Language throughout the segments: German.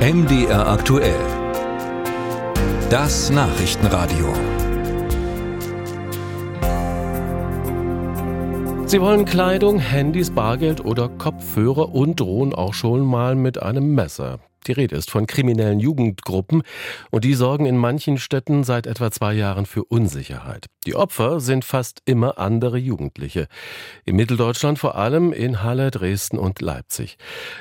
MDR aktuell. Das Nachrichtenradio. Sie wollen Kleidung, Handys, Bargeld oder Kopfhörer und drohen auch schon mal mit einem Messer. Die Rede ist von kriminellen Jugendgruppen und die sorgen in manchen Städten seit etwa zwei Jahren für Unsicherheit. Die Opfer sind fast immer andere Jugendliche. In Mitteldeutschland vor allem in Halle, Dresden und Leipzig.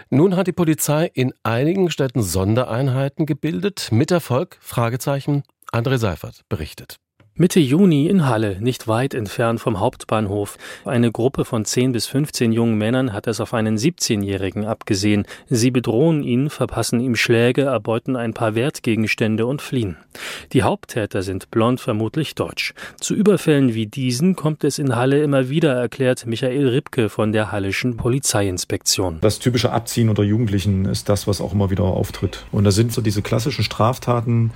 Nun hat die Polizei in einigen Städten Sondereinheiten gebildet. Mit Erfolg? Fragezeichen. André Seifert berichtet. Mitte Juni in Halle, nicht weit entfernt vom Hauptbahnhof. Eine Gruppe von 10 bis 15 jungen Männern hat es auf einen 17-Jährigen abgesehen. Sie bedrohen ihn, verpassen ihm Schläge, erbeuten ein paar Wertgegenstände und fliehen. Die Haupttäter sind blond, vermutlich deutsch. Zu Überfällen wie diesen kommt es in Halle immer wieder, erklärt Michael Ripke von der Hallischen Polizeiinspektion. Das typische Abziehen unter Jugendlichen ist das, was auch immer wieder auftritt. Und da sind so diese klassischen Straftaten,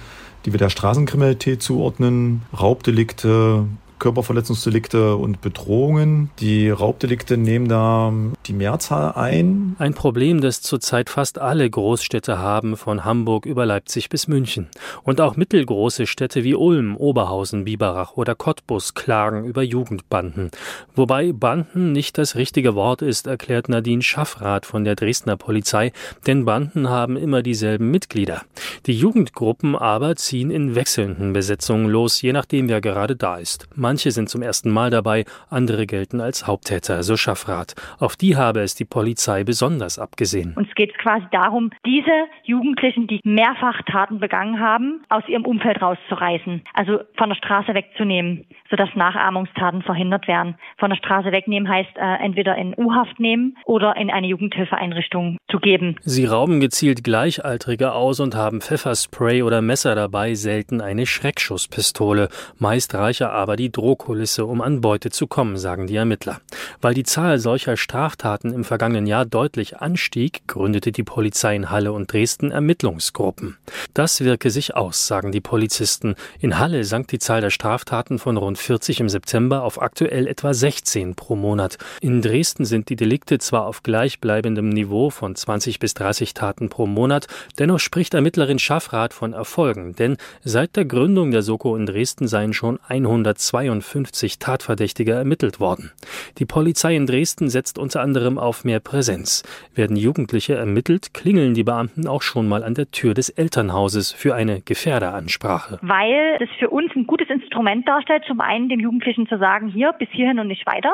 die wir der Straßenkriminalität zuordnen, Raubdelikte, Körperverletzungsdelikte und Bedrohungen. Die Raubdelikte nehmen da die Mehrzahl ein. Ein Problem, das zurzeit fast alle Großstädte haben, von Hamburg über Leipzig bis München. Und auch mittelgroße Städte wie Ulm, Oberhausen, Biberach oder Cottbus klagen über Jugendbanden. Wobei Banden nicht das richtige Wort ist, erklärt Nadine Schaffrath von der Dresdner Polizei, denn Banden haben immer dieselben Mitglieder. Die Jugendgruppen aber ziehen in wechselnden Besetzungen los, je nachdem wer gerade da ist. Manche sind zum ersten Mal dabei, andere gelten als Haupttäter, so Schaffrath. Auf die habe es die Polizei besonders abgesehen. Uns geht es quasi darum, diese Jugendlichen, die mehrfach Taten begangen haben, aus ihrem Umfeld rauszureißen, also von der Straße wegzunehmen, sodass Nachahmungstaten verhindert werden. Von der Straße wegnehmen heißt äh, entweder in U-Haft nehmen oder in eine Jugendhilfeeinrichtung zu geben. Sie rauben gezielt Gleichaltrige aus und haben Pfefferspray oder Messer dabei, selten eine Schreckschusspistole. Meist reicher aber die Drohkulisse, um an Beute zu kommen, sagen die Ermittler. Weil die Zahl solcher Straftaten im vergangenen Jahr deutlich anstieg, gründete die Polizei in Halle und Dresden Ermittlungsgruppen. Das wirke sich aus, sagen die Polizisten. In Halle sank die Zahl der Straftaten von rund 40 im September auf aktuell etwa 16 pro Monat. In Dresden sind die Delikte zwar auf gleichbleibendem Niveau von 20 bis 30 Taten pro Monat, dennoch spricht Ermittlerin Schaffrath von Erfolgen, denn seit der Gründung der Soko in Dresden seien schon 102 52 Tatverdächtige ermittelt worden. Die Polizei in Dresden setzt unter anderem auf mehr Präsenz. Werden Jugendliche ermittelt, klingeln die Beamten auch schon mal an der Tür des Elternhauses für eine Gefährderansprache. Weil es für uns ein gutes Instrument darstellt, zum einen dem Jugendlichen zu sagen, hier bis hierhin und nicht weiter.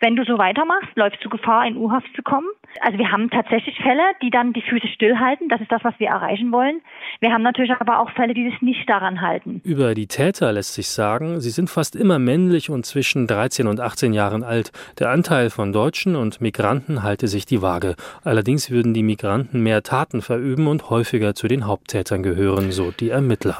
Wenn du so weitermachst, läufst du Gefahr, in U-Haft zu kommen. Also wir haben tatsächlich Fälle, die dann die Füße stillhalten. Das ist das, was wir erreichen wollen. Wir haben natürlich aber auch Fälle, die sich nicht daran halten. Über die Täter lässt sich sagen, sie sind fast immer männlich und zwischen 13 und 18 Jahren alt. Der Anteil von Deutschen und Migranten halte sich die Waage. Allerdings würden die Migranten mehr Taten verüben und häufiger zu den Haupttätern gehören, so die Ermittler.